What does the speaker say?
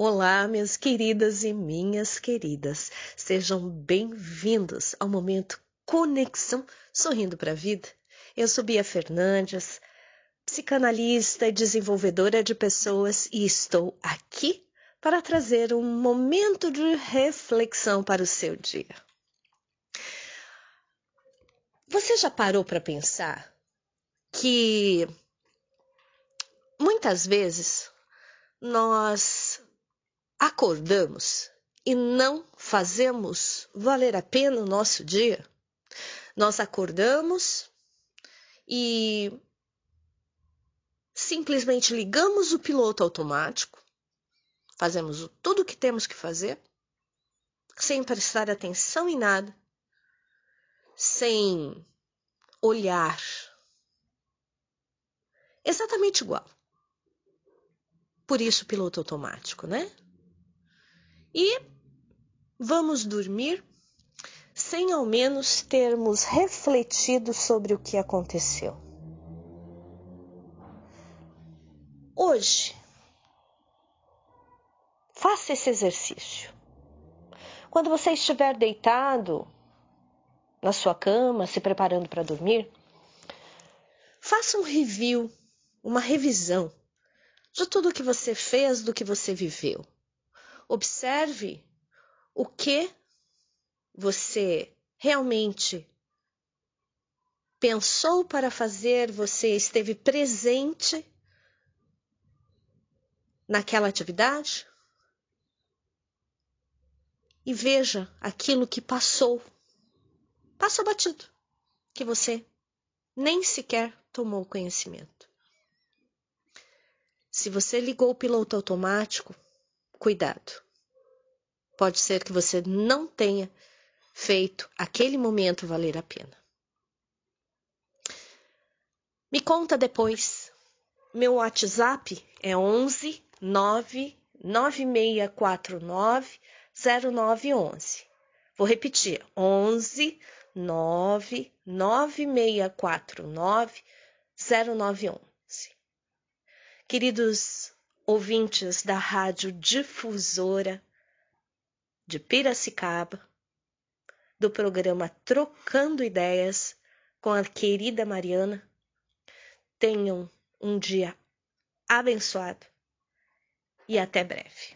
Olá, minhas queridas e minhas queridas. Sejam bem-vindos ao momento Conexão Sorrindo para a Vida. Eu sou Bia Fernandes, psicanalista e desenvolvedora de pessoas e estou aqui para trazer um momento de reflexão para o seu dia. Você já parou para pensar que muitas vezes nós acordamos e não fazemos valer a pena o nosso dia? Nós acordamos e simplesmente ligamos o piloto automático, fazemos tudo o que temos que fazer, sem prestar atenção em nada, sem olhar. Exatamente igual. Por isso, piloto automático, né? E vamos dormir sem ao menos termos refletido sobre o que aconteceu. Hoje, faça esse exercício. Quando você estiver deitado na sua cama, se preparando para dormir, faça um review, uma revisão de tudo o que você fez, do que você viveu. Observe o que você realmente pensou para fazer, você esteve presente naquela atividade e veja aquilo que passou, passou batido, que você nem sequer tomou conhecimento. Se você ligou o piloto automático, cuidado. Pode ser que você não tenha feito aquele momento valer a pena. Me conta depois. Meu WhatsApp é 11 99649 0911. Vou repetir: 11 99649 0911. Queridos ouvintes da Rádio Difusora de Piracicaba, do programa Trocando Ideias com a querida Mariana. Tenham um dia abençoado e até breve.